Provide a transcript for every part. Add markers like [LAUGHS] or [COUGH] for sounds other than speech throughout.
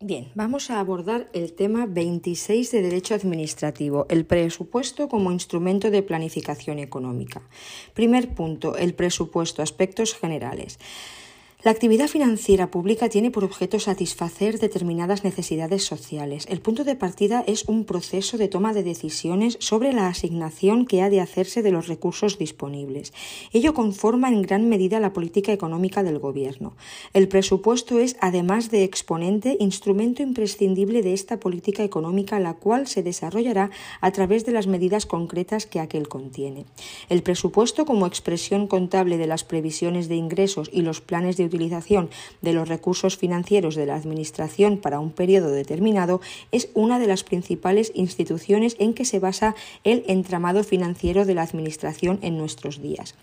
Bien, vamos a abordar el tema 26 de Derecho Administrativo, el presupuesto como instrumento de planificación económica. Primer punto, el presupuesto, aspectos generales. La actividad financiera pública tiene por objeto satisfacer determinadas necesidades sociales. El punto de partida es un proceso de toma de decisiones sobre la asignación que ha de hacerse de los recursos disponibles. Ello conforma en gran medida la política económica del Gobierno. El presupuesto es, además de exponente, instrumento imprescindible de esta política económica, la cual se desarrollará a través de las medidas concretas que aquel contiene. El presupuesto, como expresión contable de las previsiones de ingresos y los planes de utilización de los recursos financieros de la Administración para un periodo determinado es una de las principales instituciones en que se basa el entramado financiero de la Administración en nuestros días.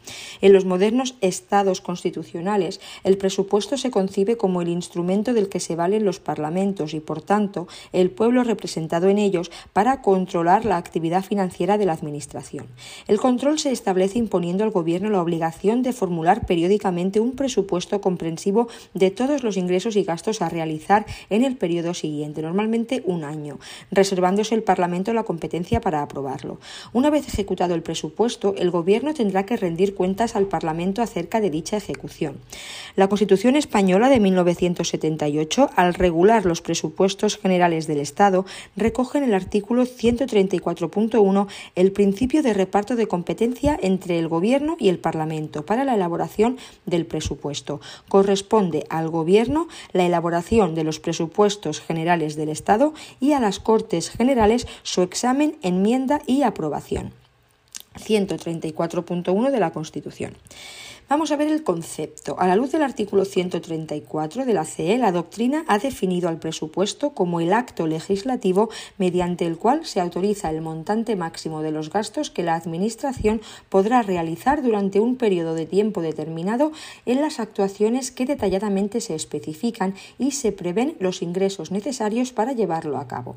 En los modernos estados constitucionales, el presupuesto se concibe como el instrumento del que se valen los parlamentos y, por tanto, el pueblo representado en ellos para controlar la actividad financiera de la Administración. El control se establece imponiendo al Gobierno la obligación de formular periódicamente un presupuesto comprensivo de todos los ingresos y gastos a realizar en el periodo siguiente, normalmente un año, reservándose el Parlamento la competencia para aprobarlo. Una vez ejecutado el presupuesto, el Gobierno tendrá que rendir cuentas al Parlamento acerca de dicha ejecución. La Constitución española de 1978, al regular los presupuestos generales del Estado, recoge en el artículo 134.1 el principio de reparto de competencia entre el Gobierno y el Parlamento para la elaboración del presupuesto, corresponde al Gobierno la elaboración de los presupuestos generales del Estado y a las Cortes Generales su examen, enmienda y aprobación. 134.1 de la Constitución. Vamos a ver el concepto. A la luz del artículo 134 de la CE, la doctrina ha definido al presupuesto como el acto legislativo mediante el cual se autoriza el montante máximo de los gastos que la Administración podrá realizar durante un periodo de tiempo determinado en las actuaciones que detalladamente se especifican y se prevén los ingresos necesarios para llevarlo a cabo.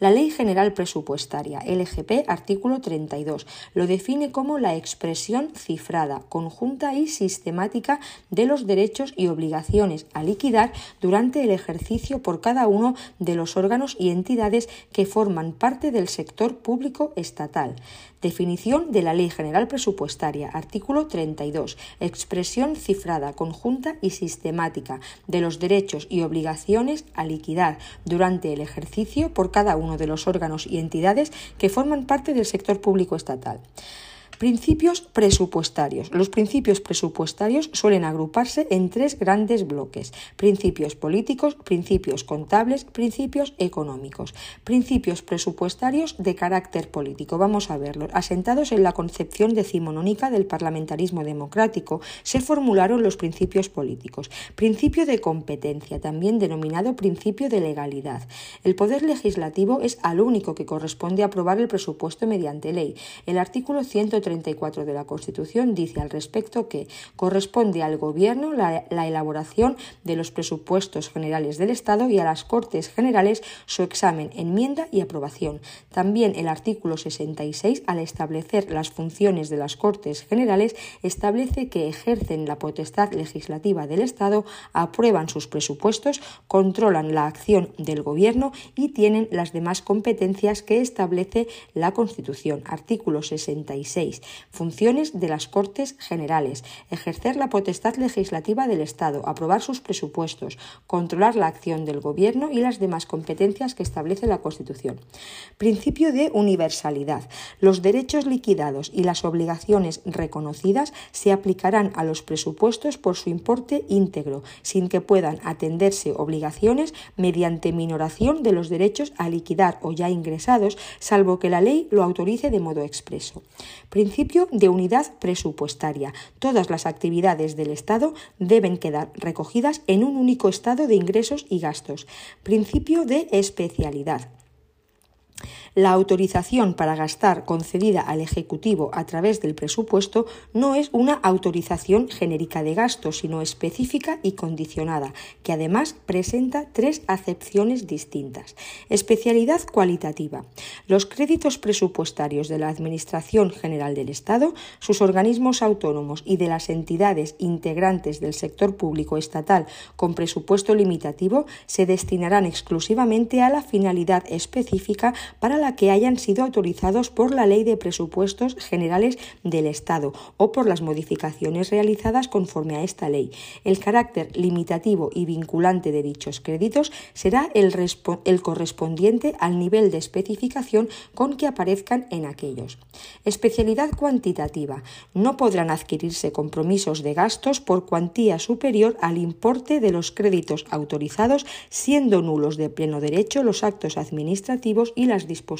La Ley General Presupuestaria, LGP, artículo 32, lo define como la expresión cifrada, conjunta y sistemática de los derechos y obligaciones a liquidar durante el ejercicio por cada uno de los órganos y entidades que forman parte del sector público estatal. Definición de la Ley General Presupuestaria, artículo 32. Expresión cifrada, conjunta y sistemática de los derechos y obligaciones a liquidar durante el ejercicio por cada uno de los órganos y entidades que forman parte del sector público estatal. Principios presupuestarios. Los principios presupuestarios suelen agruparse en tres grandes bloques. Principios políticos, principios contables, principios económicos. Principios presupuestarios de carácter político. Vamos a verlos. Asentados en la concepción decimonónica del parlamentarismo democrático, se formularon los principios políticos. Principio de competencia, también denominado principio de legalidad. El poder legislativo es al único que corresponde aprobar el presupuesto mediante ley. El artículo 130 de la Constitución dice al respecto que corresponde al Gobierno la, la elaboración de los presupuestos generales del Estado y a las Cortes Generales su examen, enmienda y aprobación. También el artículo 66, al establecer las funciones de las Cortes Generales, establece que ejercen la potestad legislativa del Estado, aprueban sus presupuestos, controlan la acción del Gobierno y tienen las demás competencias que establece la Constitución. Artículo 66. Funciones de las Cortes Generales. Ejercer la potestad legislativa del Estado, aprobar sus presupuestos, controlar la acción del Gobierno y las demás competencias que establece la Constitución. Principio de universalidad. Los derechos liquidados y las obligaciones reconocidas se aplicarán a los presupuestos por su importe íntegro, sin que puedan atenderse obligaciones mediante minoración de los derechos a liquidar o ya ingresados, salvo que la ley lo autorice de modo expreso. De unidad presupuestaria. Todas las actividades del Estado deben quedar recogidas en un único estado de ingresos y gastos. Principio de especialidad. La autorización para gastar concedida al Ejecutivo a través del presupuesto no es una autorización genérica de gasto, sino específica y condicionada, que además presenta tres acepciones distintas. Especialidad cualitativa. Los créditos presupuestarios de la Administración General del Estado, sus organismos autónomos y de las entidades integrantes del sector público estatal con presupuesto limitativo se destinarán exclusivamente a la finalidad específica para la que hayan sido autorizados por la Ley de Presupuestos Generales del Estado o por las modificaciones realizadas conforme a esta ley. El carácter limitativo y vinculante de dichos créditos será el, el correspondiente al nivel de especificación con que aparezcan en aquellos. Especialidad cuantitativa. No podrán adquirirse compromisos de gastos por cuantía superior al importe de los créditos autorizados, siendo nulos de pleno derecho los actos administrativos y las disposiciones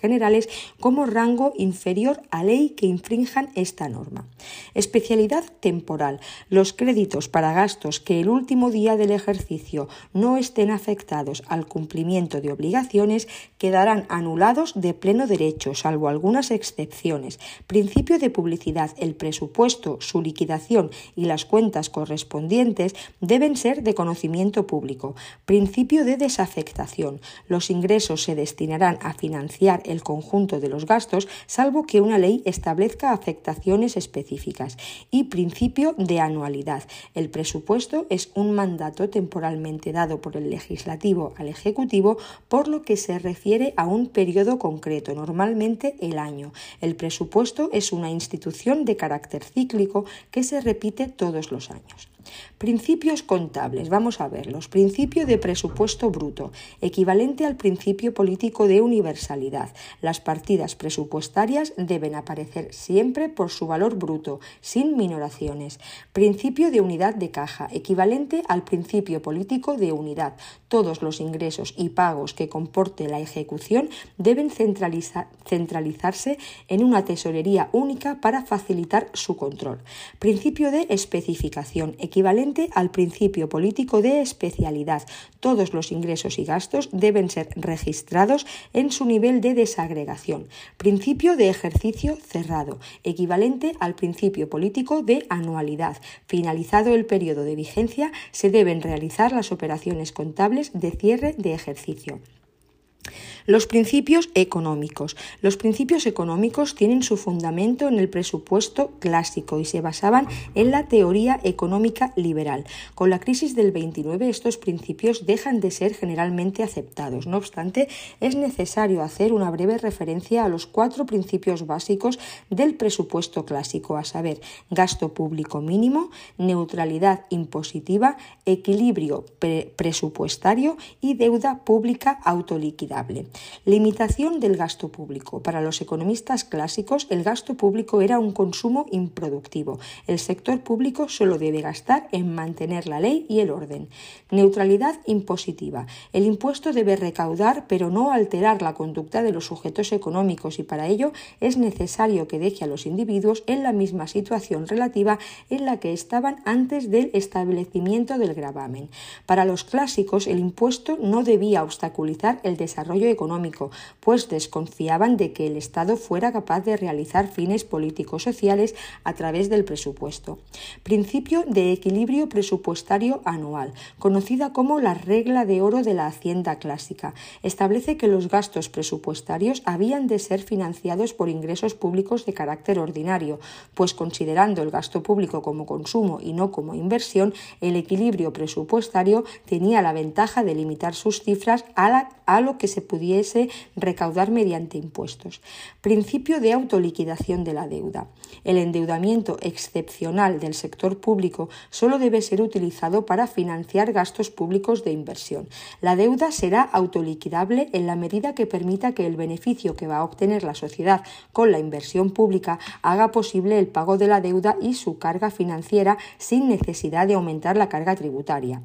generales como rango inferior a ley que infrinjan esta norma. Especialidad temporal. Los créditos para gastos que el último día del ejercicio no estén afectados al cumplimiento de obligaciones quedarán anulados de pleno derecho, salvo algunas excepciones. Principio de publicidad. El presupuesto, su liquidación y las cuentas correspondientes deben ser de conocimiento público. Principio de desafectación. Los ingresos se destinarán a financiar el conjunto de los gastos, salvo que una ley establezca afectaciones específicas. Y principio de anualidad. El presupuesto es un mandato temporalmente dado por el legislativo al ejecutivo, por lo que se refiere a un periodo concreto, normalmente el año. El presupuesto es una institución de carácter cíclico que se repite todos los años. Principios contables, vamos a verlos. Principio de presupuesto bruto, equivalente al principio político de universalidad. Las partidas presupuestarias deben aparecer siempre por su valor bruto, sin minoraciones. Principio de unidad de caja, equivalente al principio político de unidad. Todos los ingresos y pagos que comporte la ejecución deben centralizarse en una tesorería única para facilitar su control. Principio de especificación, equivalente al principio político de especialidad. Todos los ingresos y gastos deben ser registrados en su nivel de desagregación. Principio de ejercicio cerrado, equivalente al principio político de anualidad. Finalizado el periodo de vigencia, se deben realizar las operaciones contables de cierre de ejercicio. Los principios económicos. Los principios económicos tienen su fundamento en el presupuesto clásico y se basaban en la teoría económica liberal. Con la crisis del 29 estos principios dejan de ser generalmente aceptados. No obstante, es necesario hacer una breve referencia a los cuatro principios básicos del presupuesto clásico, a saber, gasto público mínimo, neutralidad impositiva, equilibrio presupuestario y deuda pública autoliquidable. Limitación del gasto público. Para los economistas clásicos, el gasto público era un consumo improductivo. El sector público solo debe gastar en mantener la ley y el orden. Neutralidad impositiva. El impuesto debe recaudar pero no alterar la conducta de los sujetos económicos y para ello es necesario que deje a los individuos en la misma situación relativa en la que estaban antes del establecimiento del gravamen. Para los clásicos, el impuesto no debía obstaculizar el desarrollo económico pues desconfiaban de que el Estado fuera capaz de realizar fines políticos sociales a través del presupuesto. Principio de equilibrio presupuestario anual, conocida como la regla de oro de la Hacienda clásica, establece que los gastos presupuestarios habían de ser financiados por ingresos públicos de carácter ordinario, pues considerando el gasto público como consumo y no como inversión, el equilibrio presupuestario tenía la ventaja de limitar sus cifras a, lo que se pudiera recaudar mediante impuestos. Principio de autoliquidación de la deuda. El endeudamiento excepcional del sector público solo debe ser utilizado para financiar gastos públicos de inversión. La deuda será autoliquidable en la medida que permita que el beneficio que va a obtener la sociedad con la inversión pública haga posible el pago de la deuda y su carga financiera sin necesidad de aumentar la carga tributaria.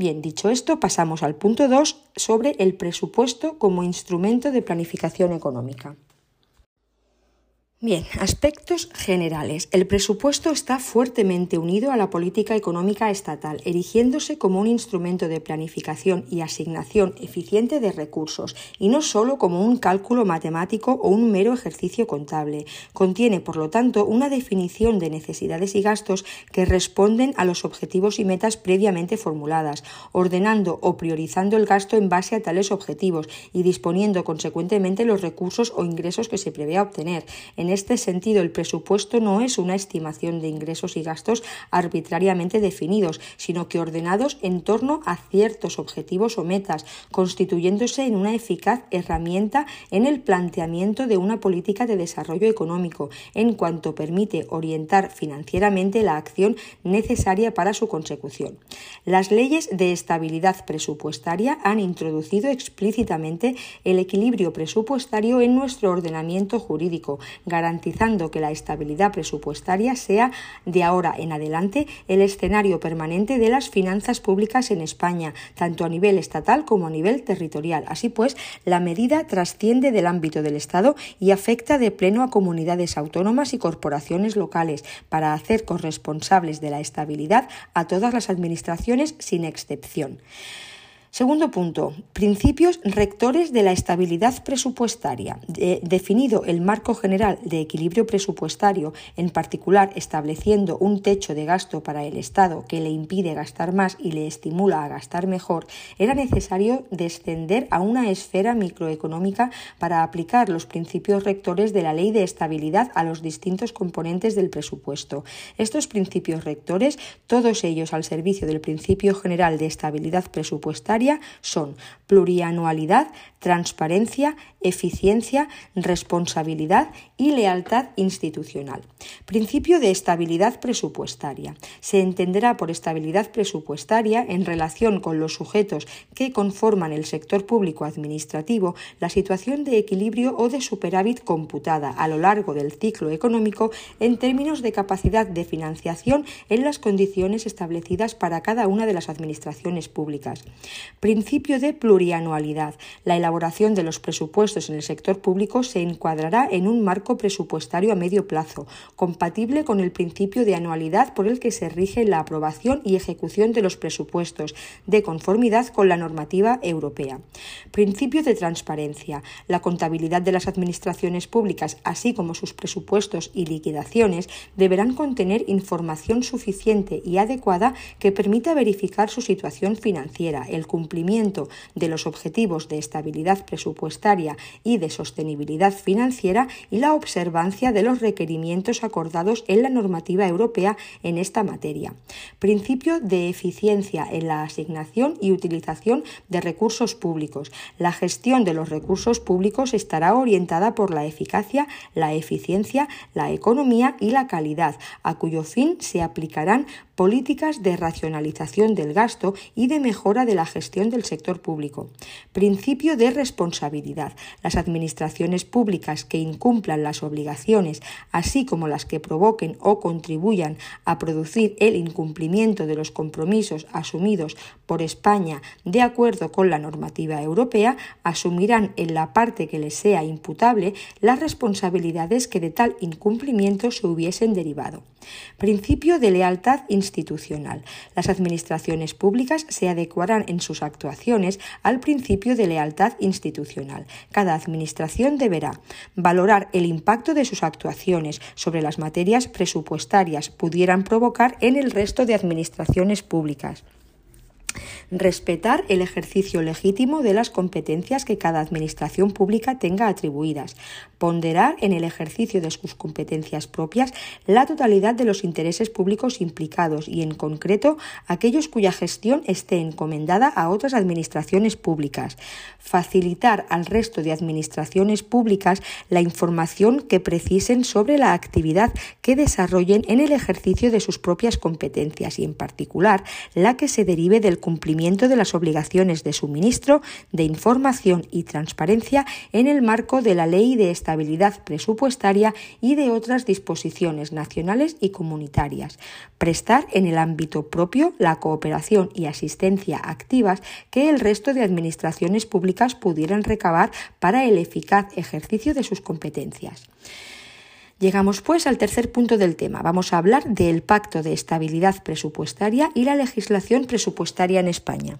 Bien, dicho esto, pasamos al punto 2 sobre el presupuesto como instrumento de planificación económica. Bien, aspectos generales. El presupuesto está fuertemente unido a la política económica estatal, erigiéndose como un instrumento de planificación y asignación eficiente de recursos, y no solo como un cálculo matemático o un mero ejercicio contable. Contiene, por lo tanto, una definición de necesidades y gastos que responden a los objetivos y metas previamente formuladas, ordenando o priorizando el gasto en base a tales objetivos y disponiendo consecuentemente los recursos o ingresos que se prevé obtener. En este sentido, el presupuesto no es una estimación de ingresos y gastos arbitrariamente definidos, sino que ordenados en torno a ciertos objetivos o metas, constituyéndose en una eficaz herramienta en el planteamiento de una política de desarrollo económico, en cuanto permite orientar financieramente la acción necesaria para su consecución. Las leyes de estabilidad presupuestaria han introducido explícitamente el equilibrio presupuestario en nuestro ordenamiento jurídico, que la estabilidad presupuestaria sea de ahora en adelante el escenario permanente de las finanzas públicas en España, tanto a nivel estatal como a nivel territorial. Así pues, la medida trasciende del ámbito del Estado y afecta de pleno a comunidades autónomas y corporaciones locales para hacer corresponsables de la estabilidad a todas las administraciones sin excepción. Segundo punto, principios rectores de la estabilidad presupuestaria. definido el marco general de equilibrio presupuestario, en particular estableciendo un techo de gasto para el Estado que le impide gastar más y le estimula a gastar mejor, era necesario descender a una esfera microeconómica para aplicar los principios rectores de la ley de estabilidad a los distintos componentes del presupuesto. Estos principios rectores, todos ellos al servicio del principio general de estabilidad presupuestaria, son plurianualidad, transparencia, eficiencia, responsabilidad y lealtad institucional. Principio de estabilidad presupuestaria. Se entenderá por estabilidad presupuestaria en relación con los sujetos que conforman el sector público administrativo la situación de equilibrio o de superávit computada a lo largo del ciclo económico en términos de capacidad de financiación en las condiciones establecidas para cada una de las administraciones públicas. Principio de plurianualidad. La elaboración de los presupuestos en el sector público se encuadrará en un marco presupuestario a medio plazo, compatible con el principio de anualidad por el que se rige la aprobación y ejecución de los presupuestos, de conformidad con la normativa europea. Principio de transparencia. La contabilidad de las administraciones públicas, así como sus presupuestos y liquidaciones, deberán contener información suficiente y adecuada que permita verificar su situación financiera, el cumplimiento de los objetivos de estabilidad presupuestaria y de sostenibilidad financiera y la observancia de los requerimientos acordados en la normativa europea en esta materia. Principio de eficiencia en la asignación y utilización de recursos públicos. La gestión de los recursos públicos estará orientada por la eficacia, la eficiencia, la economía y la calidad, a cuyo fin se aplicarán políticas de racionalización del gasto y de mejora de la gestión del sector público. Principio de responsabilidad. Las administraciones públicas que incumplan las obligaciones, así como las que provoquen o contribuyan a producir el incumplimiento de los compromisos asumidos por España de acuerdo con la normativa europea, asumirán en la parte que les sea imputable las responsabilidades que de tal incumplimiento se hubiesen derivado. Principio de lealtad institucional. Las administraciones públicas se adecuarán en sus actuaciones al principio de lealtad institucional. Cada administración deberá valorar el impacto de sus actuaciones sobre las materias presupuestarias pudieran provocar en el resto de administraciones públicas respetar el ejercicio legítimo de las competencias que cada administración pública tenga atribuidas, ponderar en el ejercicio de sus competencias propias la totalidad de los intereses públicos implicados y, en concreto, aquellos cuya gestión esté encomendada a otras administraciones públicas, facilitar al resto de administraciones públicas la información que precisen sobre la actividad que desarrollen en el ejercicio de sus propias competencias y, en particular, la que se derive del cumplimiento de las obligaciones de suministro de información y transparencia en el marco de la Ley de Estabilidad Presupuestaria y de otras disposiciones nacionales y comunitarias. Prestar en el ámbito propio la cooperación y asistencia activas que el resto de administraciones públicas pudieran recabar para el eficaz ejercicio de sus competencias. Llegamos pues al tercer punto del tema. Vamos a hablar del Pacto de Estabilidad Presupuestaria y la legislación presupuestaria en España.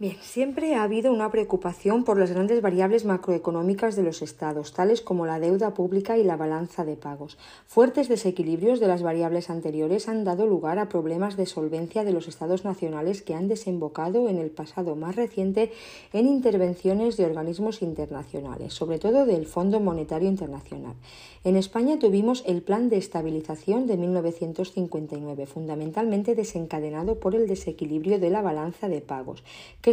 Bien, siempre ha habido una preocupación por las grandes variables macroeconómicas de los estados, tales como la deuda pública y la balanza de pagos. Fuertes desequilibrios de las variables anteriores han dado lugar a problemas de solvencia de los estados nacionales que han desembocado en el pasado más reciente en intervenciones de organismos internacionales, sobre todo del Fondo Monetario Internacional. En España tuvimos el Plan de Estabilización de 1959, fundamentalmente desencadenado por el desequilibrio de la balanza de pagos,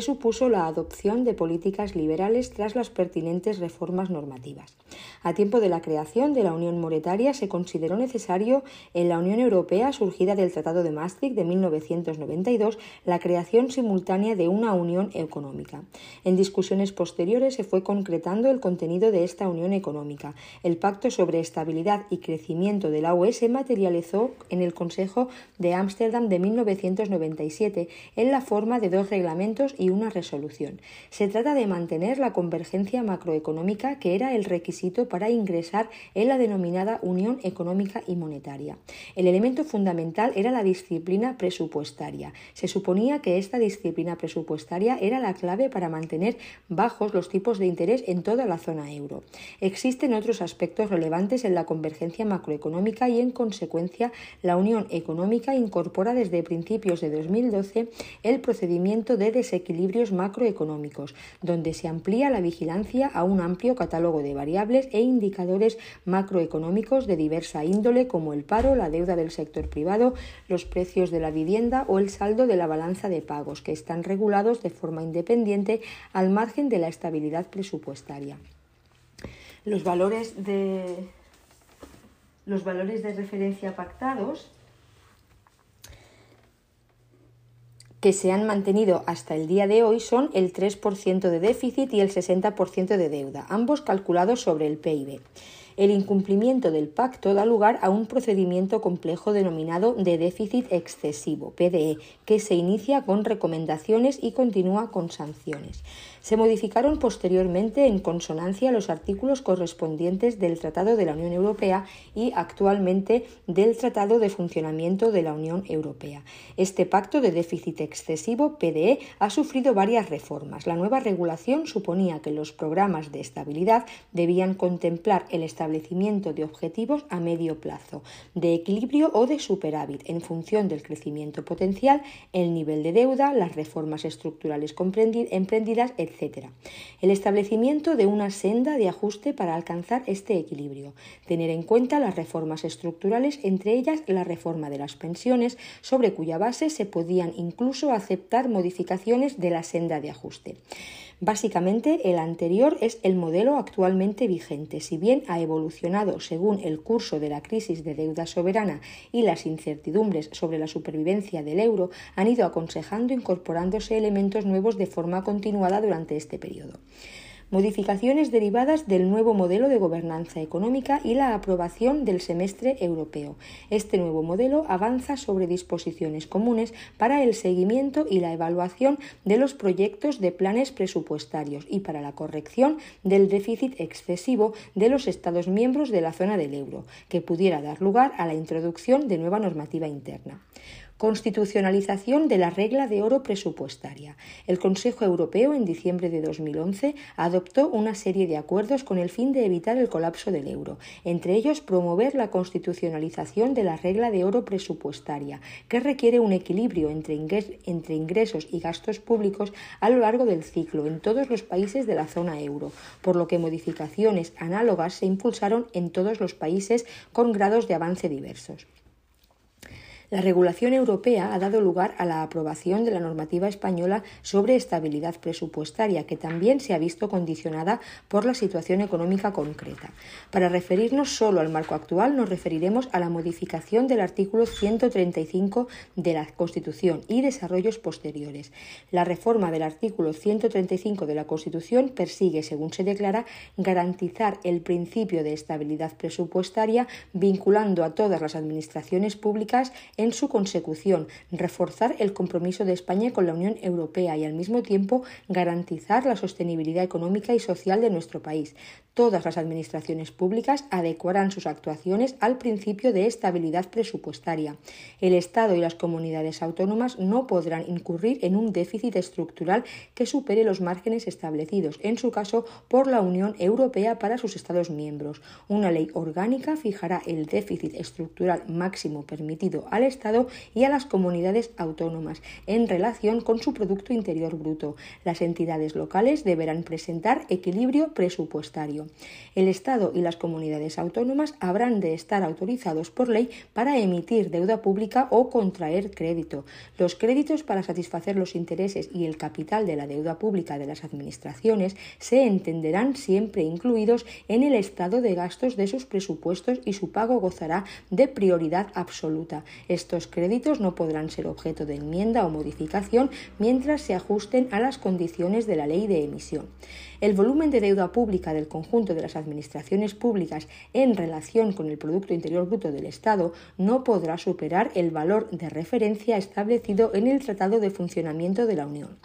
supuso la adopción de políticas liberales tras las pertinentes reformas normativas. A tiempo de la creación de la Unión Monetaria se consideró necesario en la Unión Europea surgida del Tratado de Maastricht de 1992 la creación simultánea de una unión económica. En discusiones posteriores se fue concretando el contenido de esta unión económica. El Pacto sobre Estabilidad y Crecimiento de la UE se materializó en el Consejo de Ámsterdam de 1997 en la forma de dos reglamentos y una resolución. Se trata de mantener la convergencia macroeconómica que era el requisito para ingresar en la denominada Unión Económica y Monetaria. El elemento fundamental era la disciplina presupuestaria. Se suponía que esta disciplina presupuestaria era la clave para mantener bajos los tipos de interés en toda la zona euro. Existen otros aspectos relevantes en la convergencia macroeconómica y en consecuencia la Unión Económica incorpora desde principios de 2012 el procedimiento de desequilibrio macroeconómicos, donde se amplía la vigilancia a un amplio catálogo de variables e indicadores macroeconómicos de diversa índole como el paro, la deuda del sector privado, los precios de la vivienda o el saldo de la balanza de pagos, que están regulados de forma independiente al margen de la estabilidad presupuestaria. Los valores de, los valores de referencia pactados que se han mantenido hasta el día de hoy son el 3% de déficit y el 60% de deuda, ambos calculados sobre el PIB. El incumplimiento del pacto da lugar a un procedimiento complejo denominado de déficit excesivo, PDE, que se inicia con recomendaciones y continúa con sanciones. Se modificaron posteriormente en consonancia los artículos correspondientes del Tratado de la Unión Europea y actualmente del Tratado de Funcionamiento de la Unión Europea. Este pacto de déficit excesivo, PDE, ha sufrido varias reformas. La nueva regulación suponía que los programas de estabilidad debían contemplar el establecimiento de objetivos a medio plazo, de equilibrio o de superávit, en función del crecimiento potencial, el nivel de deuda, las reformas estructurales emprendidas, etc el establecimiento de una senda de ajuste para alcanzar este equilibrio. Tener en cuenta las reformas estructurales, entre ellas la reforma de las pensiones, sobre cuya base se podían incluso aceptar modificaciones de la senda de ajuste. Básicamente, el anterior es el modelo actualmente vigente, si bien ha evolucionado según el curso de la crisis de deuda soberana y las incertidumbres sobre la supervivencia del euro han ido aconsejando incorporándose elementos nuevos de forma continuada durante este periodo modificaciones derivadas del nuevo modelo de gobernanza económica y la aprobación del semestre europeo. Este nuevo modelo avanza sobre disposiciones comunes para el seguimiento y la evaluación de los proyectos de planes presupuestarios y para la corrección del déficit excesivo de los Estados miembros de la zona del euro, que pudiera dar lugar a la introducción de nueva normativa interna. Constitucionalización de la regla de oro presupuestaria. El Consejo Europeo en diciembre de 2011 adoptó una serie de acuerdos con el fin de evitar el colapso del euro, entre ellos promover la constitucionalización de la regla de oro presupuestaria, que requiere un equilibrio entre, ingresos y gastos públicos a lo largo del ciclo en todos los países de la zona euro, por lo que modificaciones análogas se impulsaron en todos los países con grados de avance diversos. La regulación europea ha dado lugar a la aprobación de la normativa española sobre estabilidad presupuestaria, que también se ha visto condicionada por la situación económica concreta. Para referirnos solo al marco actual, nos referiremos a la modificación del artículo 135 de la Constitución y desarrollos posteriores. La reforma del artículo 135 de la Constitución persigue, según se declara, garantizar el principio de estabilidad presupuestaria vinculando a todas las administraciones públicas en su consecución, reforzar el compromiso de España con la Unión Europea y al mismo tiempo garantizar la sostenibilidad económica y social de nuestro país. Todas las administraciones públicas adecuarán sus actuaciones al principio de estabilidad presupuestaria. El Estado y las comunidades autónomas no podrán incurrir en un déficit estructural que supere los márgenes establecidos, en su caso, por la Unión Europea para sus Estados miembros. Una ley orgánica fijará el déficit estructural máximo permitido al Estado y a las comunidades autónomas en relación con su Producto Interior Bruto. Las entidades locales deberán presentar equilibrio presupuestario. El Estado y las comunidades autónomas habrán de estar autorizados por ley para emitir deuda pública o contraer crédito. Los créditos para satisfacer los intereses y el capital de la deuda pública de las administraciones se entenderán siempre incluidos en el estado de gastos de sus presupuestos y su pago gozará de prioridad absoluta. Estos créditos no podrán ser objeto de enmienda o modificación mientras se ajusten a las condiciones de la ley de emisión. El volumen de deuda pública del conjunto de las administraciones públicas en relación con el Producto Interior Bruto del Estado no podrá superar el valor de referencia establecido en el Tratado de Funcionamiento de la Unión.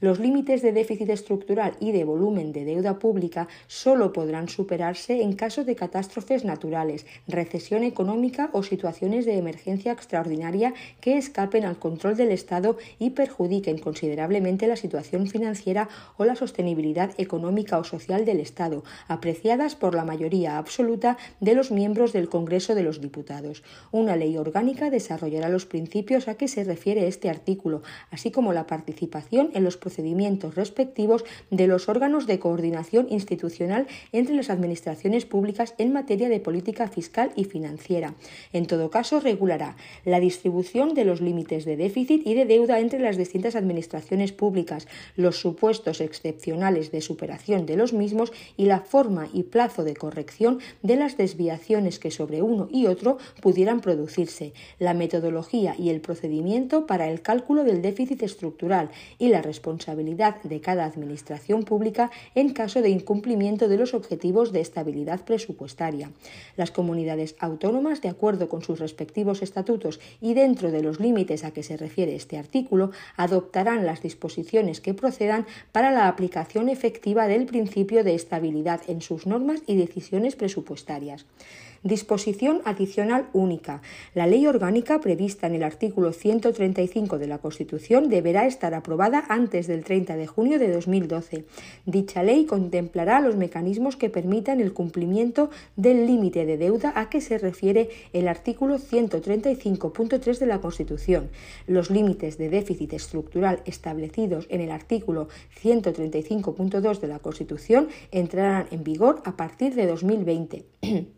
Los límites de déficit estructural y de volumen de deuda pública solo podrán superarse en caso de catástrofes naturales, recesión económica o situaciones de emergencia extraordinaria que escapen al control del Estado y perjudiquen considerablemente la situación financiera o la sostenibilidad económica o social del Estado, apreciadas por la mayoría absoluta de los miembros del Congreso de los Diputados. Una ley orgánica desarrollará los principios a que se refiere este artículo, así como la participación en los procedimientos respectivos de los órganos de coordinación institucional entre las administraciones públicas en materia de política fiscal y financiera. En todo caso, regulará la distribución de los límites de déficit y de deuda entre las distintas administraciones públicas, los supuestos excepcionales de superación de los mismos y la forma y plazo de corrección de las desviaciones que sobre uno y otro pudieran producirse, la metodología y el procedimiento para el cálculo del déficit estructural y la responsabilidad responsabilidad de cada administración pública en caso de incumplimiento de los objetivos de estabilidad presupuestaria. Las comunidades autónomas, de acuerdo con sus respectivos estatutos y dentro de los límites a que se refiere este artículo, adoptarán las disposiciones que procedan para la aplicación efectiva del principio de estabilidad en sus normas y decisiones presupuestarias. Disposición adicional única. La ley orgánica prevista en el artículo 135 de la Constitución deberá estar aprobada antes del 30 de junio de 2012. Dicha ley contemplará los mecanismos que permitan el cumplimiento del límite de deuda a que se refiere el artículo 135.3 de la Constitución. Los límites de déficit estructural establecidos en el artículo 135.2 de la Constitución entrarán en vigor a partir de 2020. [CLEARS THROAT]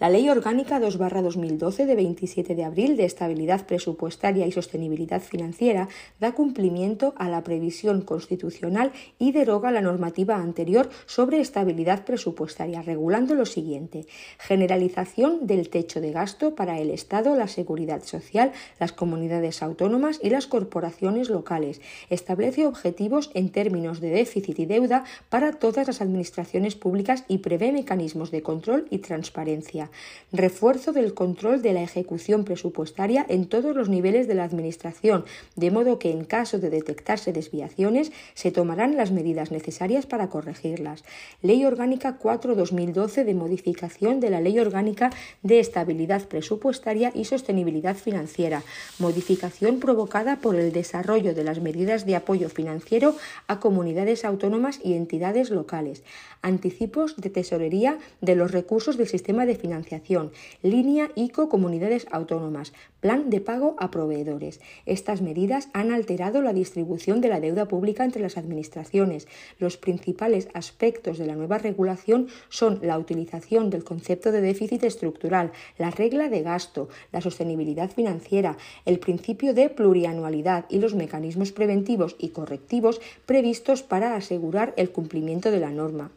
La Ley Orgánica 2-2012 de 27 de abril de Estabilidad Presupuestaria y Sostenibilidad Financiera da cumplimiento a la previsión constitucional y deroga la normativa anterior sobre estabilidad presupuestaria, regulando lo siguiente. Generalización del techo de gasto para el Estado, la Seguridad Social, las comunidades autónomas y las corporaciones locales. Establece objetivos en términos de déficit y deuda para todas las administraciones públicas y prevé mecanismos de control y transparencia refuerzo del control de la ejecución presupuestaria en todos los niveles de la Administración, de modo que en caso de detectarse desviaciones se tomarán las medidas necesarias para corregirlas. Ley Orgánica 4-2012 de modificación de la Ley Orgánica de Estabilidad Presupuestaria y Sostenibilidad Financiera, modificación provocada por el desarrollo de las medidas de apoyo financiero a comunidades autónomas y entidades locales, anticipos de tesorería de los recursos del sistema de financiación línea ICO Comunidades Autónomas, plan de pago a proveedores. Estas medidas han alterado la distribución de la deuda pública entre las administraciones. Los principales aspectos de la nueva regulación son la utilización del concepto de déficit estructural, la regla de gasto, la sostenibilidad financiera, el principio de plurianualidad y los mecanismos preventivos y correctivos previstos para asegurar el cumplimiento de la norma.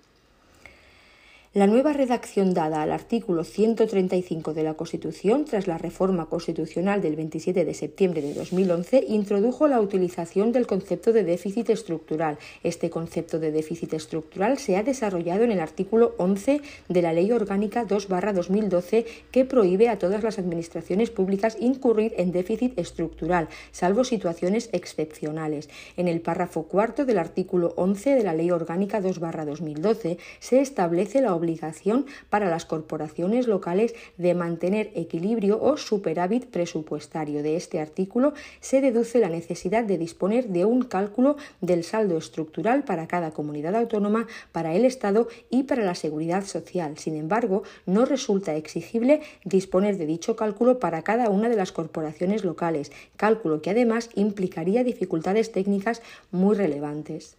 La nueva redacción dada al artículo 135 de la Constitución tras la reforma constitucional del 27 de septiembre de 2011 introdujo la utilización del concepto de déficit estructural. Este concepto de déficit estructural se ha desarrollado en el artículo 11 de la Ley Orgánica 2-2012 que prohíbe a todas las administraciones públicas incurrir en déficit estructural, salvo situaciones excepcionales. En el párrafo cuarto del artículo 11 de la Ley Orgánica 2-2012 se establece la obligación obligación para las corporaciones locales de mantener equilibrio o superávit presupuestario. De este artículo se deduce la necesidad de disponer de un cálculo del saldo estructural para cada comunidad autónoma, para el Estado y para la seguridad social. Sin embargo, no resulta exigible disponer de dicho cálculo para cada una de las corporaciones locales, cálculo que además implicaría dificultades técnicas muy relevantes.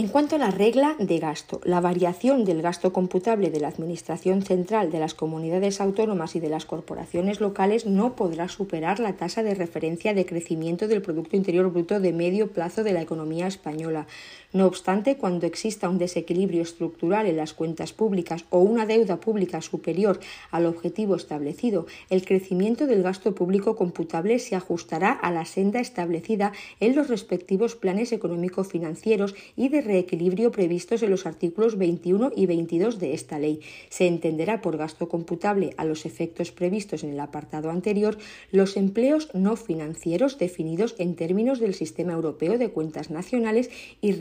En cuanto a la regla de gasto, la variación del gasto computable de la Administración Central de las comunidades autónomas y de las corporaciones locales no podrá superar la tasa de referencia de crecimiento del Producto Interior Bruto de medio plazo de la economía española. No obstante, cuando exista un desequilibrio estructural en las cuentas públicas o una deuda pública superior al objetivo establecido, el crecimiento del gasto público computable se ajustará a la senda establecida en los respectivos planes económico-financieros y de reequilibrio previstos en los artículos 21 y 22 de esta ley. Se entenderá por gasto computable a los efectos previstos en el apartado anterior los empleos no financieros definidos en términos del Sistema Europeo de Cuentas Nacionales y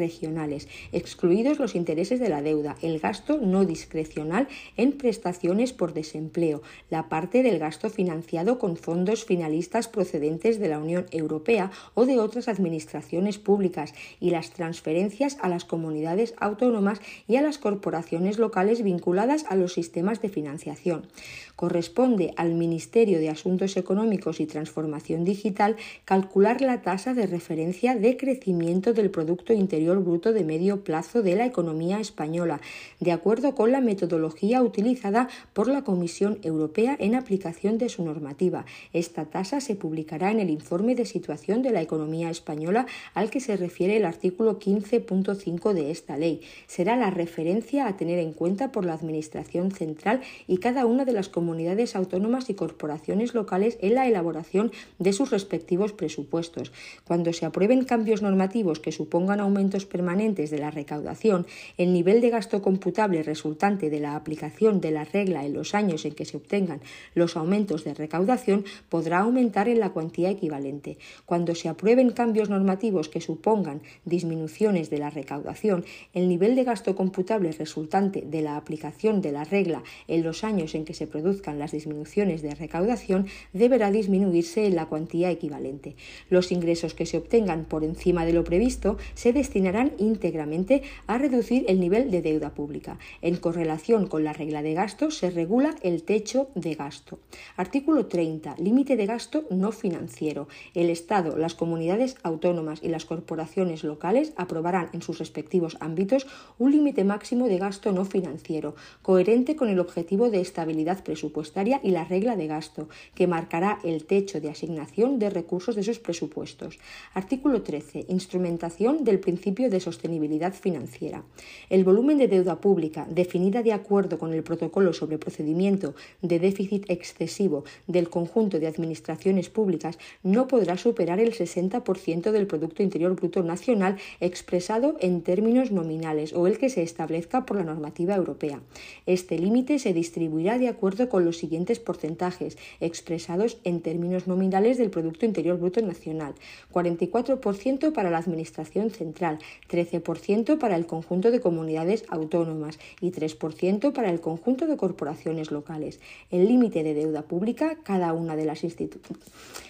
Excluidos los intereses de la deuda, el gasto no discrecional en prestaciones por desempleo, la parte del gasto financiado con fondos finalistas procedentes de la Unión Europea o de otras administraciones públicas y las transferencias a las comunidades autónomas y a las corporaciones locales vinculadas a los sistemas de financiación. Corresponde al Ministerio de Asuntos Económicos y Transformación Digital calcular la tasa de referencia de crecimiento del Producto Interior Bruto de medio plazo de la economía española, de acuerdo con la metodología utilizada por la Comisión Europea en aplicación de su normativa. Esta tasa se publicará en el informe de situación de la economía española al que se refiere el artículo 15.5 de esta ley. Será la referencia a tener en cuenta por la Administración central y cada una de las comunidades autónomas y corporaciones locales en la elaboración de sus respectivos presupuestos. Cuando se aprueben cambios normativos que supongan aumentos permanentes de la recaudación, el nivel de gasto computable resultante de la aplicación de la regla en los años en que se obtengan los aumentos de recaudación podrá aumentar en la cuantía equivalente. Cuando se aprueben cambios normativos que supongan disminuciones de la recaudación, el nivel de gasto computable resultante de la aplicación de la regla en los años en que se produzca las disminuciones de recaudación, deberá disminuirse en la cuantía equivalente. Los ingresos que se obtengan por encima de lo previsto se destinarán íntegramente a reducir el nivel de deuda pública. En correlación con la regla de gasto se regula el techo de gasto. Artículo 30. Límite de gasto no financiero. El Estado, las comunidades autónomas y las corporaciones locales aprobarán en sus respectivos ámbitos un límite máximo de gasto no financiero, coherente con el objetivo de estabilidad presupuestaria y la regla de gasto, que marcará el techo de asignación de recursos de esos presupuestos. Artículo 13. Instrumentación del principio de sostenibilidad financiera. El volumen de deuda pública, definida de acuerdo con el protocolo sobre procedimiento de déficit excesivo del conjunto de administraciones públicas, no podrá superar el 60% del Producto Interior Bruto Nacional expresado en términos nominales o el que se establezca por la normativa europea. Este límite se distribuirá de acuerdo con los siguientes porcentajes expresados en términos nominales del Producto Interior Bruto Nacional. 44% para la Administración Central, 13% para el conjunto de comunidades autónomas y 3% para el conjunto de corporaciones locales. El límite de deuda pública, cada una de las instituciones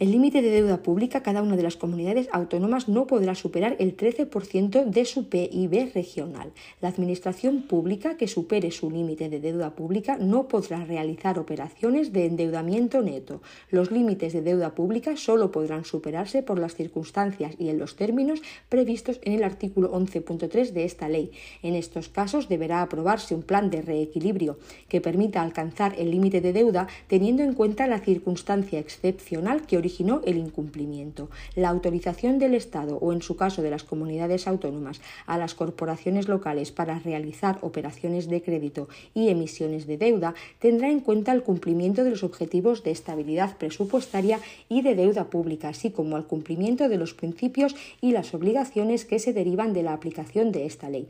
el límite de deuda pública, cada una de las comunidades autónomas no podrá superar el 13% de su PIB regional. La Administración pública que supere su límite de deuda pública no podrá realizar operaciones de endeudamiento neto. Los límites de deuda pública solo podrán superarse por las circunstancias y en los términos previstos en el artículo 11.3 de esta ley. En estos casos deberá aprobarse un plan de reequilibrio que permita alcanzar el límite de deuda teniendo en cuenta la circunstancia excepcional que originó el incumplimiento. La autorización del Estado o, en su caso, de las comunidades autónomas a las corporaciones locales para realizar operaciones de crédito y emisiones de deuda tendrá en cuenta el cumplimiento de los objetivos de estabilidad presupuestaria y de deuda pública, así como el cumplimiento de los principios y las obligaciones que se derivan de la aplicación de esta ley.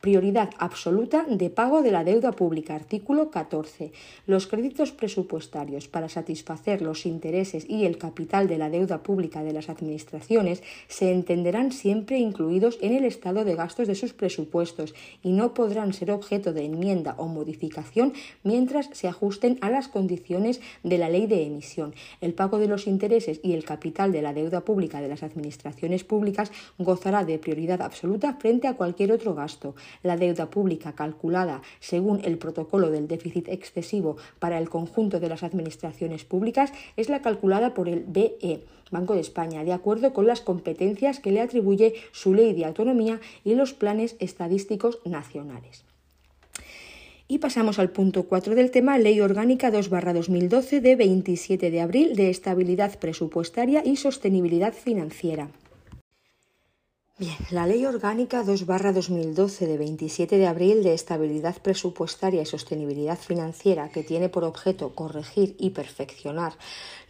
Prioridad absoluta de pago de la deuda pública. Artículo 14. Los créditos presupuestarios para satisfacer los intereses y el capital de la deuda pública de las administraciones se entenderán siempre incluidos en el estado de gastos de sus presupuestos y no podrán ser objeto de enmienda o modificación mientras se ajusten a las condiciones de la ley de emisión. El pago de los intereses y el capital de la deuda pública de las administraciones públicas gozará de prioridad absoluta frente a cualquier otro gasto la deuda pública calculada según el protocolo del déficit excesivo para el conjunto de las administraciones públicas es la calculada por el BE, Banco de España, de acuerdo con las competencias que le atribuye su ley de autonomía y los planes estadísticos nacionales. Y pasamos al punto 4 del tema, Ley Orgánica 2-2012 de 27 de abril de Estabilidad Presupuestaria y Sostenibilidad Financiera. Bien, la Ley Orgánica 2-2012 de 27 de abril de Estabilidad Presupuestaria y Sostenibilidad Financiera, que tiene por objeto corregir y perfeccionar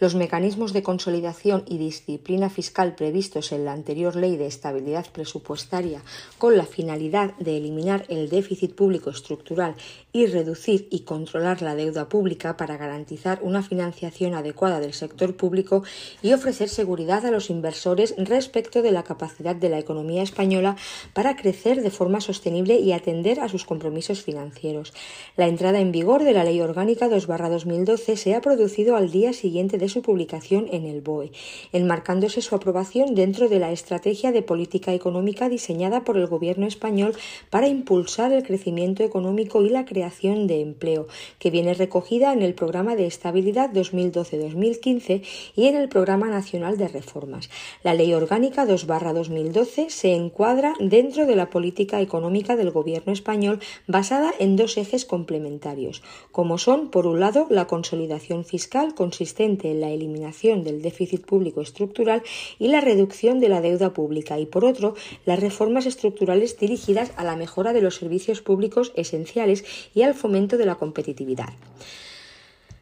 los mecanismos de consolidación y disciplina fiscal previstos en la anterior Ley de Estabilidad Presupuestaria con la finalidad de eliminar el déficit público estructural y reducir y controlar la deuda pública para garantizar una financiación adecuada del sector público y ofrecer seguridad a los inversores respecto de la capacidad de la economía economía española para crecer de forma sostenible y atender a sus compromisos financieros. La entrada en vigor de la Ley Orgánica 2-2012 se ha producido al día siguiente de su publicación en el BOE, enmarcándose su aprobación dentro de la estrategia de política económica diseñada por el Gobierno español para impulsar el crecimiento económico y la creación de empleo, que viene recogida en el Programa de Estabilidad 2012-2015 y en el Programa Nacional de Reformas. La Ley Orgánica 2-2012 se encuadra dentro de la política económica del Gobierno español basada en dos ejes complementarios, como son, por un lado, la consolidación fiscal consistente en la eliminación del déficit público estructural y la reducción de la deuda pública y, por otro, las reformas estructurales dirigidas a la mejora de los servicios públicos esenciales y al fomento de la competitividad.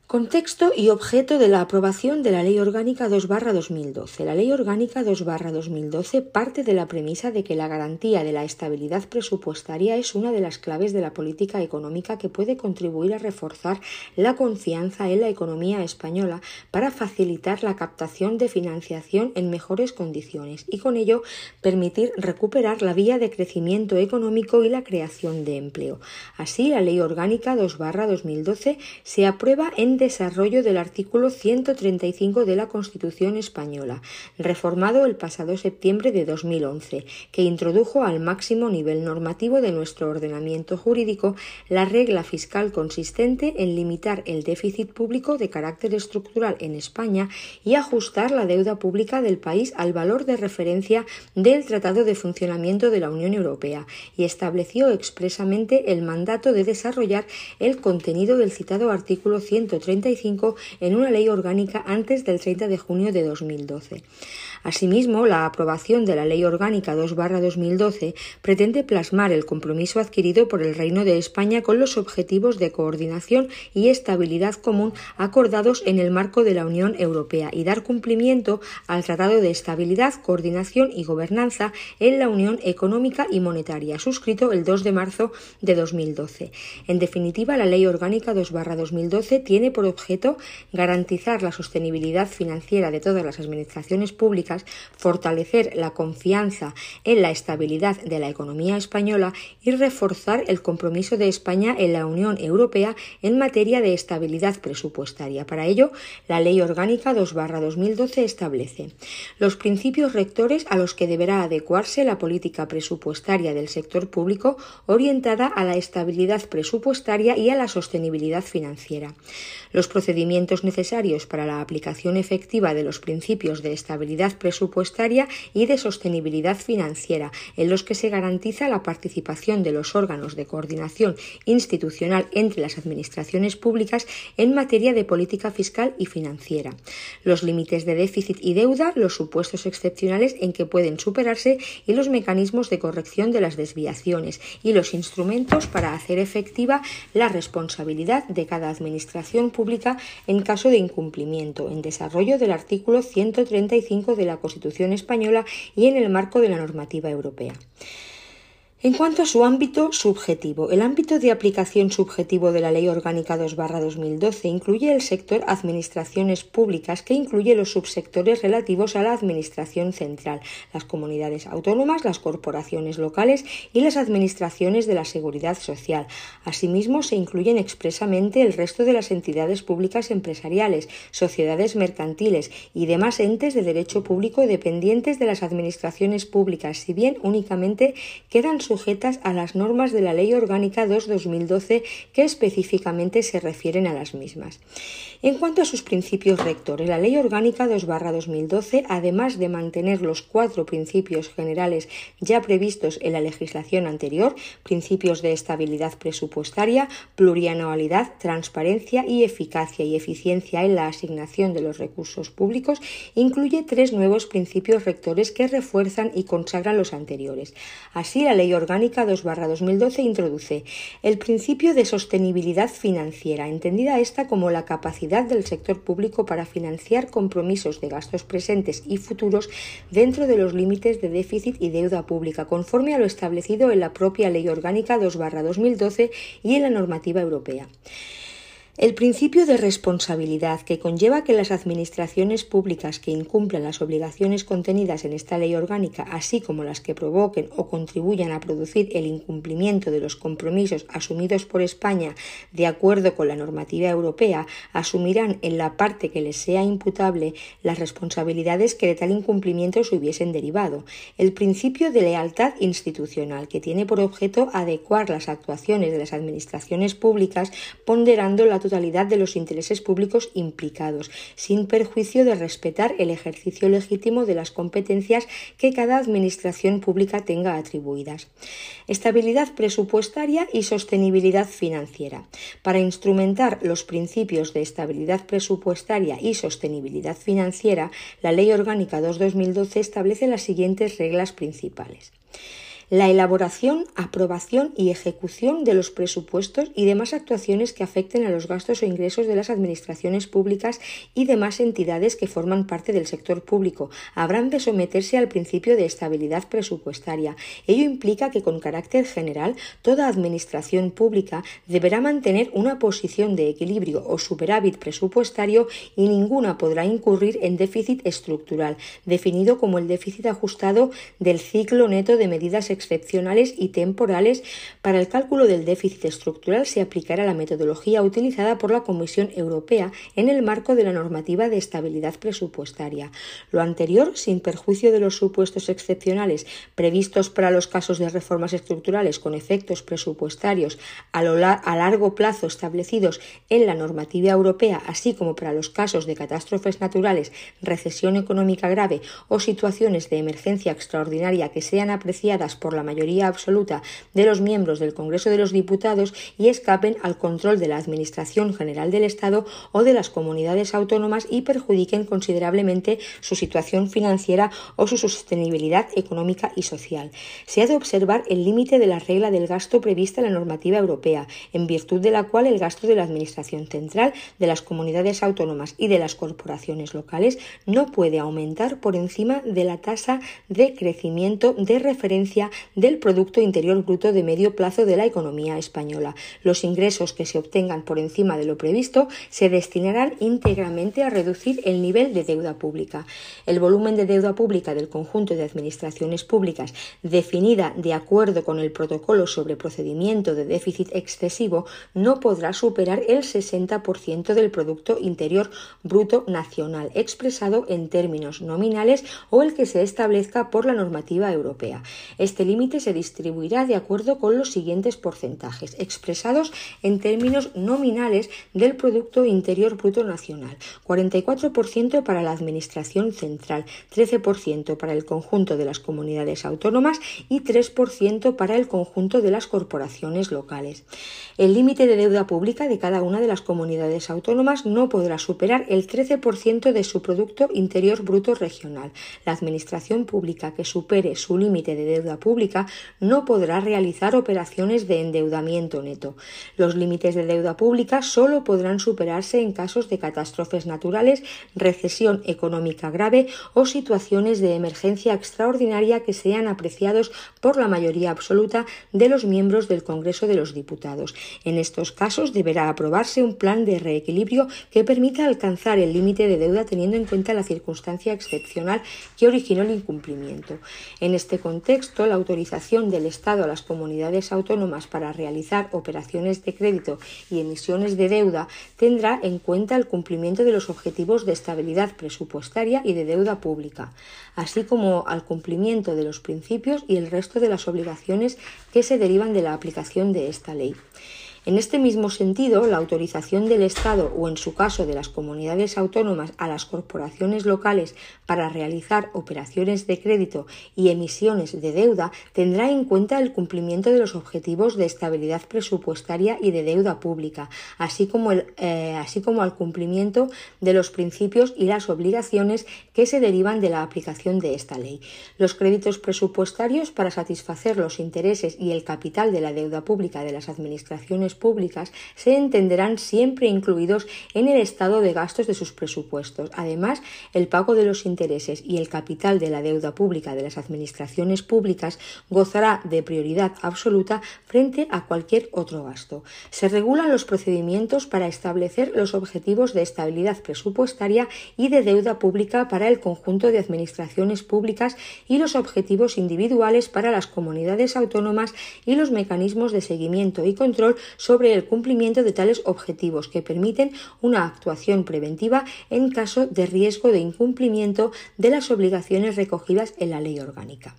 Contexto y objeto de la aprobación de la Ley Orgánica 2-2012. La Ley Orgánica 2-2012 parte de la premisa de que la garantía de la estabilidad presupuestaria es una de las claves de la política económica que puede contribuir a reforzar la confianza en la economía española para facilitar la captación de financiación en mejores condiciones y con ello permitir recuperar la vía de crecimiento económico y la creación de empleo. Así, la Ley Orgánica 2-2012 se aprueba en desarrollo del artículo 135 de la Constitución española, reformado el pasado septiembre de 2011, que introdujo al máximo nivel normativo de nuestro ordenamiento jurídico la regla fiscal consistente en limitar el déficit público de carácter estructural en España y ajustar la deuda pública del país al valor de referencia del Tratado de Funcionamiento de la Unión Europea y estableció expresamente el mandato de desarrollar el contenido del citado artículo 135 en una ley orgánica antes del 30 de junio de 2012. Asimismo, la aprobación de la Ley Orgánica 2-2012 pretende plasmar el compromiso adquirido por el Reino de España con los objetivos de coordinación y estabilidad común acordados en el marco de la Unión Europea y dar cumplimiento al Tratado de Estabilidad, Coordinación y Gobernanza en la Unión Económica y Monetaria, suscrito el 2 de marzo de 2012. En definitiva, la Ley Orgánica 2-2012 tiene por objeto garantizar la sostenibilidad financiera de todas las administraciones públicas fortalecer la confianza en la estabilidad de la economía española y reforzar el compromiso de España en la Unión Europea en materia de estabilidad presupuestaria. Para ello, la Ley Orgánica 2-2012 establece los principios rectores a los que deberá adecuarse la política presupuestaria del sector público orientada a la estabilidad presupuestaria y a la sostenibilidad financiera. los procedimientos necesarios para la aplicación efectiva de los principios de estabilidad presupuestaria y de sostenibilidad financiera, en los que se garantiza la participación de los órganos de coordinación institucional entre las administraciones públicas en materia de política fiscal y financiera, los límites de déficit y deuda, los supuestos excepcionales en que pueden superarse y los mecanismos de corrección de las desviaciones y los instrumentos para hacer efectiva la responsabilidad de cada administración pública en caso de incumplimiento, en desarrollo del artículo 135 de la Constitución española y en el marco de la normativa europea. En cuanto a su ámbito subjetivo, el ámbito de aplicación subjetivo de la Ley Orgánica 2-2012 incluye el sector administraciones públicas, que incluye los subsectores relativos a la administración central, las comunidades autónomas, las corporaciones locales y las administraciones de la seguridad social. Asimismo, se incluyen expresamente el resto de las entidades públicas empresariales, sociedades mercantiles y demás entes de derecho público dependientes de las administraciones públicas, si bien únicamente quedan sujetas a las normas de la Ley Orgánica 2-2012 que específicamente se refieren a las mismas. En cuanto a sus principios rectores, la Ley Orgánica 2-2012, además de mantener los cuatro principios generales ya previstos en la legislación anterior, principios de estabilidad presupuestaria, plurianualidad, transparencia y eficacia y eficiencia en la asignación de los recursos públicos, incluye tres nuevos principios rectores que refuerzan y consagran los anteriores. Así, la Ley Orgánica 2-2012 introduce el principio de sostenibilidad financiera, entendida esta como la capacidad del sector público para financiar compromisos de gastos presentes y futuros dentro de los límites de déficit y deuda pública, conforme a lo establecido en la propia Ley Orgánica 2-2012 y en la normativa europea. El principio de responsabilidad que conlleva que las administraciones públicas que incumplan las obligaciones contenidas en esta ley orgánica, así como las que provoquen o contribuyan a producir el incumplimiento de los compromisos asumidos por España de acuerdo con la normativa europea, asumirán en la parte que les sea imputable las responsabilidades que de tal incumplimiento se hubiesen derivado. El principio de lealtad institucional, que tiene por objeto adecuar las actuaciones de las administraciones públicas ponderando la totalidad de los intereses públicos implicados, sin perjuicio de respetar el ejercicio legítimo de las competencias que cada administración pública tenga atribuidas. Estabilidad presupuestaria y sostenibilidad financiera. Para instrumentar los principios de estabilidad presupuestaria y sostenibilidad financiera, la Ley Orgánica 2-2012 establece las siguientes reglas principales la elaboración, aprobación y ejecución de los presupuestos y demás actuaciones que afecten a los gastos o ingresos de las administraciones públicas y demás entidades que forman parte del sector público habrán de someterse al principio de estabilidad presupuestaria. Ello implica que con carácter general toda administración pública deberá mantener una posición de equilibrio o superávit presupuestario y ninguna podrá incurrir en déficit estructural, definido como el déficit ajustado del ciclo neto de medidas excepcionales y temporales, para el cálculo del déficit estructural se aplicará la metodología utilizada por la Comisión Europea en el marco de la normativa de estabilidad presupuestaria. Lo anterior, sin perjuicio de los supuestos excepcionales previstos para los casos de reformas estructurales con efectos presupuestarios a, a largo plazo establecidos en la normativa europea, así como para los casos de catástrofes naturales, recesión económica grave o situaciones de emergencia extraordinaria que sean apreciadas por la mayoría absoluta de los miembros del Congreso de los Diputados y escapen al control de la Administración General del Estado o de las comunidades autónomas y perjudiquen considerablemente su situación financiera o su sostenibilidad económica y social. Se ha de observar el límite de la regla del gasto prevista en la normativa europea, en virtud de la cual el gasto de la Administración Central, de las comunidades autónomas y de las corporaciones locales no puede aumentar por encima de la tasa de crecimiento de referencia del Producto Interior Bruto de medio plazo de la economía española. Los ingresos que se obtengan por encima de lo previsto se destinarán íntegramente a reducir el nivel de deuda pública. El volumen de deuda pública del conjunto de administraciones públicas, definida de acuerdo con el protocolo sobre procedimiento de déficit excesivo, no podrá superar el 60% del Producto Interior Bruto Nacional, expresado en términos nominales o el que se establezca por la normativa europea. Este Este límite se distribuirá de acuerdo con los siguientes porcentajes, expresados en términos nominales del Producto Interior Bruto Nacional. 44% para la Administración Central, 13% para el conjunto de las comunidades autónomas y 3% para el conjunto de las corporaciones locales. El límite de deuda pública de cada una de las comunidades autónomas no podrá superar el 13% de su Producto Interior Bruto Regional. La Administración Pública que supere su límite de deuda pública no podrá realizar operaciones de endeudamiento neto. Los límites de deuda pública solo podrán superarse en casos de catástrofes naturales, recesión económica grave o situaciones de emergencia extraordinaria que sean apreciados por la mayoría absoluta de los miembros del Congreso de los Diputados. En estos casos deberá aprobarse un plan de reequilibrio que permita alcanzar el límite de deuda teniendo en cuenta la circunstancia excepcional que originó el incumplimiento. En este contexto, la autorización del Estado a las comunidades autónomas para realizar operaciones de crédito y emisiones de deuda tendrá en cuenta el cumplimiento de los objetivos de estabilidad presupuestaria y de deuda pública, así como al cumplimiento de los principios y el resto de las obligaciones que se derivan de la aplicación de esta ley. En este mismo sentido, la autorización del Estado o, en su caso, de las comunidades autónomas a las corporaciones locales para realizar operaciones de crédito y emisiones de deuda tendrá en cuenta el cumplimiento de los objetivos de estabilidad presupuestaria y de deuda pública, así como, el, eh, así como al cumplimiento de los principios y las obligaciones que se derivan de la aplicación de esta ley. Los créditos presupuestarios para satisfacer los intereses y el capital de la deuda pública de las administraciones públicas se entenderán siempre incluidos en el estado de gastos de sus presupuestos. Además, el pago de los intereses y el capital de la deuda pública de las administraciones públicas gozará de prioridad absoluta frente a cualquier otro gasto. Se regulan los procedimientos para establecer los objetivos de estabilidad presupuestaria y de deuda pública para el conjunto de administraciones públicas y los objetivos individuales para las comunidades autónomas y los mecanismos de seguimiento y control sobre el cumplimiento de tales objetivos que permiten una actuación preventiva en caso de riesgo de incumplimiento de las obligaciones recogidas en la ley orgánica.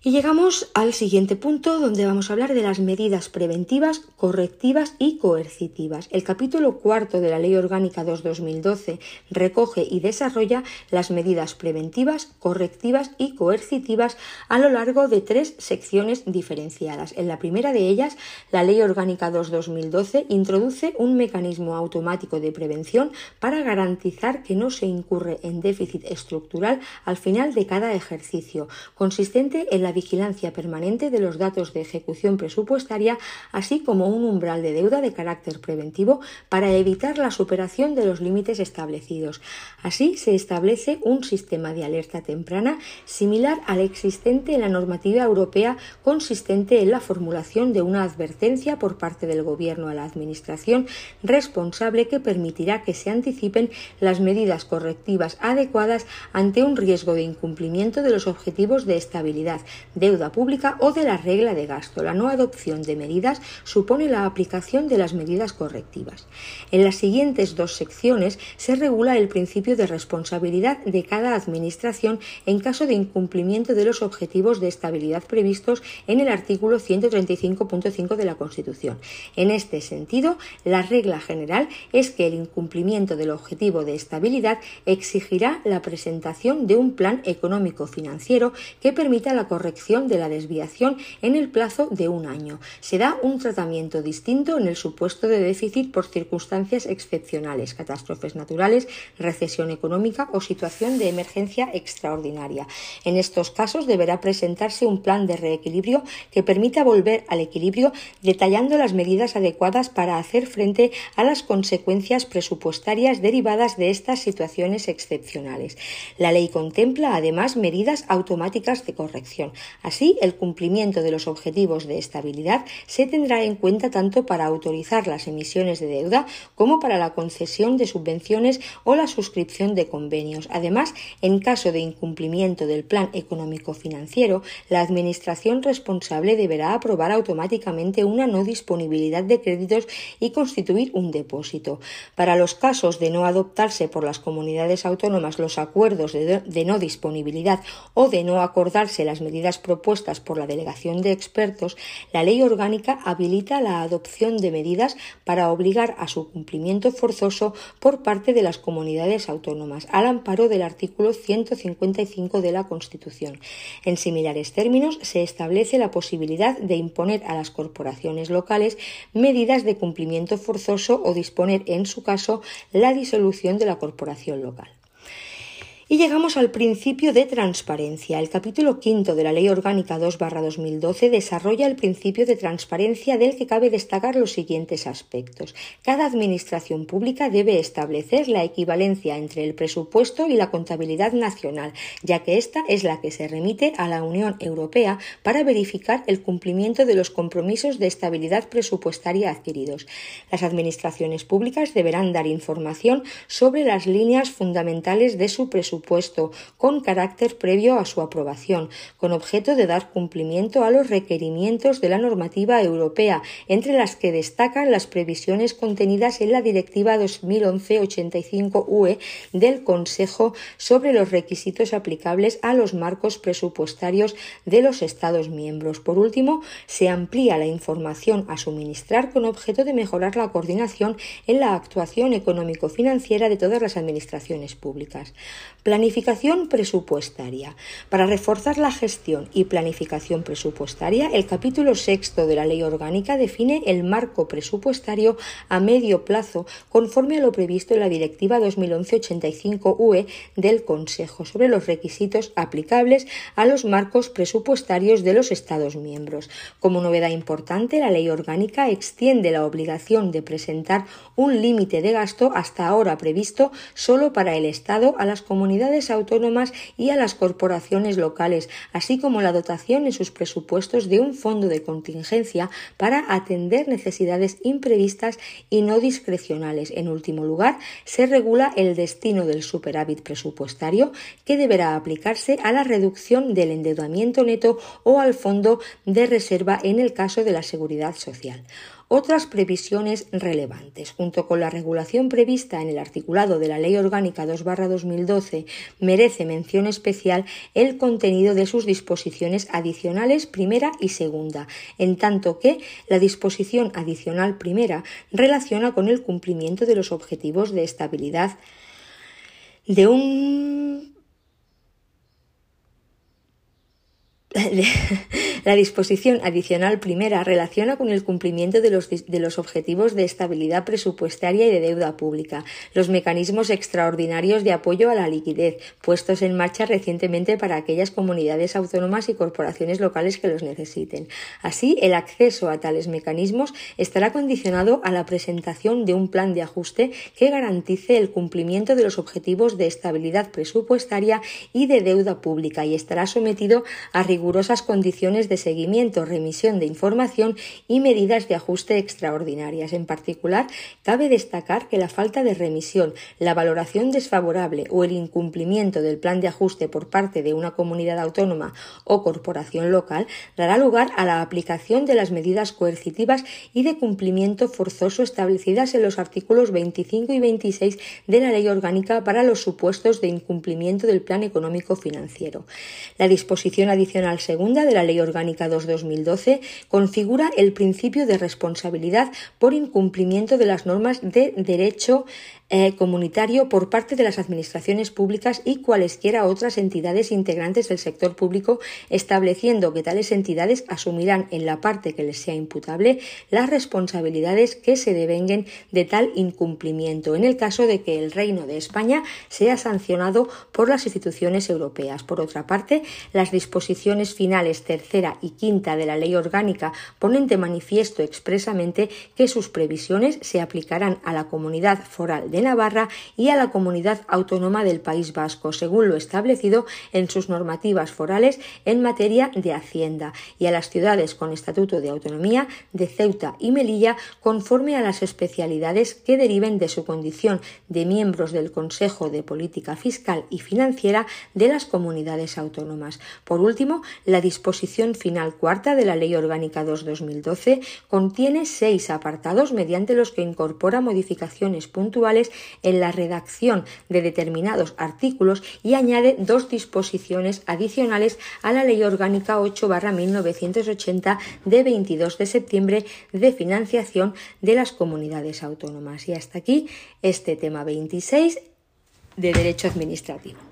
Y llegamos al siguiente punto donde vamos a hablar de las medidas preventivas, correctivas y coercitivas. El capítulo cuarto de la Ley Orgánica 2-2012 recoge y desarrolla las medidas preventivas, correctivas y coercitivas a lo largo de tres secciones diferenciadas. En la primera de ellas, la Ley Orgánica 2-2012 introduce un mecanismo automático de prevención para garantizar que no se incurre en déficit estructural al final de cada ejercicio, consistente en la la vigilancia permanente de los datos de ejecución presupuestaria, así como un umbral de deuda de carácter preventivo para evitar la superación de los límites establecidos. Así se establece un sistema de alerta temprana similar al existente en la normativa europea consistente en la formulación de una advertencia por parte del Gobierno a la Administración responsable que permitirá que se anticipen las medidas correctivas adecuadas ante un riesgo de incumplimiento de los objetivos de estabilidad, deuda pública o de la regla de gasto. La no adopción de medidas supone la aplicación de las medidas correctivas. En las siguientes dos secciones se regula el principio de responsabilidad de cada administración en caso de incumplimiento de los objetivos de estabilidad previstos en el artículo 135.5 de la Constitución. En este sentido, la regla general es que el incumplimiento del objetivo de estabilidad exigirá la presentación de un plan económico financiero que permita la corrección de la desviación en el plazo de un año. Se da un tratamiento distinto en el supuesto de déficit por circunstancias excepcionales, catástrofes naturales, recesión económica o situación de emergencia extraordinaria. En estos casos deberá presentarse un plan de reequilibrio que permita volver al equilibrio detallando las medidas adecuadas para hacer frente a las consecuencias presupuestarias derivadas de estas situaciones excepcionales. La ley contempla además medidas automáticas de corrección. Así, el cumplimiento de los objetivos de estabilidad se tendrá en cuenta tanto para autorizar las emisiones de deuda como para la concesión de subvenciones o la suscripción de convenios. Además, en caso de incumplimiento del plan económico financiero, la Administración responsable deberá aprobar automáticamente una no disponibilidad de créditos y constituir un depósito. Para los casos de no adoptarse por las comunidades autónomas los acuerdos de, no disponibilidad o de no acordarse las medidas propuestas por la delegación de expertos, la ley orgánica habilita la adopción de medidas para obligar a su cumplimiento forzoso por parte de las comunidades autónomas, al amparo del artículo 155 de la Constitución. En similares términos, se establece la posibilidad de imponer a las corporaciones locales medidas de cumplimiento forzoso o disponer, en su caso, la disolución de la corporación local. Y llegamos al principio de transparencia. El capítulo quinto de la Ley Orgánica 2-2012 desarrolla el principio de transparencia del que cabe destacar los siguientes aspectos. Cada administración pública debe establecer la equivalencia entre el presupuesto y la contabilidad nacional, ya que esta es la que se remite a la Unión Europea para verificar el cumplimiento de los compromisos de estabilidad presupuestaria adquiridos. Las administraciones públicas deberán dar información sobre las líneas fundamentales de su presupuesto con carácter previo a su aprobación, con objeto de dar cumplimiento a los requerimientos de la normativa europea, entre las que destacan las previsiones contenidas en la Directiva 2011-85-UE del Consejo sobre los requisitos aplicables a los marcos presupuestarios de los Estados miembros. Por último, se amplía la información a suministrar con objeto de mejorar la coordinación en la actuación económico-financiera de todas las administraciones públicas. Planificación presupuestaria. Para reforzar la gestión y planificación presupuestaria, el capítulo sexto de la Ley Orgánica define el marco presupuestario a medio plazo conforme a lo previsto en la Directiva 2011-85-UE del Consejo sobre los requisitos aplicables a los marcos presupuestarios de los Estados miembros. Como novedad importante, la Ley Orgánica extiende la obligación de presentar un límite de gasto hasta ahora previsto solo para el Estado a las comunidades autónomas y a las corporaciones locales, así como la dotación en sus presupuestos de un fondo de contingencia para atender necesidades imprevistas y no discrecionales. En último lugar, se regula el destino del superávit presupuestario que deberá aplicarse a la reducción del endeudamiento neto o al fondo de reserva en el caso de la seguridad social otras previsiones relevantes. Junto con la regulación prevista en el articulado de la Ley Orgánica 2-2012, merece mención especial el contenido de sus disposiciones adicionales primera y segunda, en tanto que la disposición adicional primera relaciona con el cumplimiento de los objetivos de estabilidad de un [LAUGHS] la disposición adicional primera relaciona con el cumplimiento de los, de los, objetivos de estabilidad presupuestaria y de deuda pública, los mecanismos extraordinarios de apoyo a la liquidez puestos en marcha recientemente para aquellas comunidades autónomas y corporaciones locales que los necesiten. Así, el acceso a tales mecanismos estará condicionado a la presentación de un plan de ajuste que garantice el cumplimiento de los objetivos de estabilidad presupuestaria y de deuda pública y estará sometido a rigurosas condiciones de seguimiento, remisión de información y medidas de ajuste extraordinarias. En particular, cabe destacar que la falta de remisión, la valoración desfavorable o el incumplimiento del plan de ajuste por parte de una comunidad autónoma o corporación local dará lugar a la aplicación de las medidas coercitivas y de cumplimiento forzoso establecidas en los artículos 25 y 26 de la Ley Orgánica para los supuestos de incumplimiento del plan económico financiero. La disposición adicional segunda de la Ley Orgánica 2-2012 configura el principio de responsabilidad por incumplimiento de las normas de derecho eh, comunitario por parte de las administraciones públicas y cualesquiera otras entidades integrantes del sector público, estableciendo que tales entidades asumirán en la parte que les sea imputable las responsabilidades que se devenguen de tal incumplimiento, en el caso de que el Reino de España sea sancionado por las instituciones europeas. Por otra parte, las disposiciones finales tercera y quinta de la Ley Orgánica ponen de manifiesto expresamente que sus previsiones se aplicarán a la comunidad foral de Navarra y a la comunidad autónoma del País Vasco, según lo establecido en sus normativas forales en materia de Hacienda, y a las ciudades con estatuto de autonomía de Ceuta y Melilla, conforme a las especialidades que deriven de su condición de miembros del Consejo de Política Fiscal y Financiera de las comunidades autónomas. Por último, la disposición final cuarta de la Ley Orgánica 2-2012 contiene seis apartados mediante los que incorpora modificaciones puntuales en la redacción de determinados artículos y añade dos disposiciones adicionales a la Ley Orgánica 8-1980 de 22 de septiembre de financiación de las comunidades autónomas. Y hasta aquí este tema 26 de Derecho Administrativo.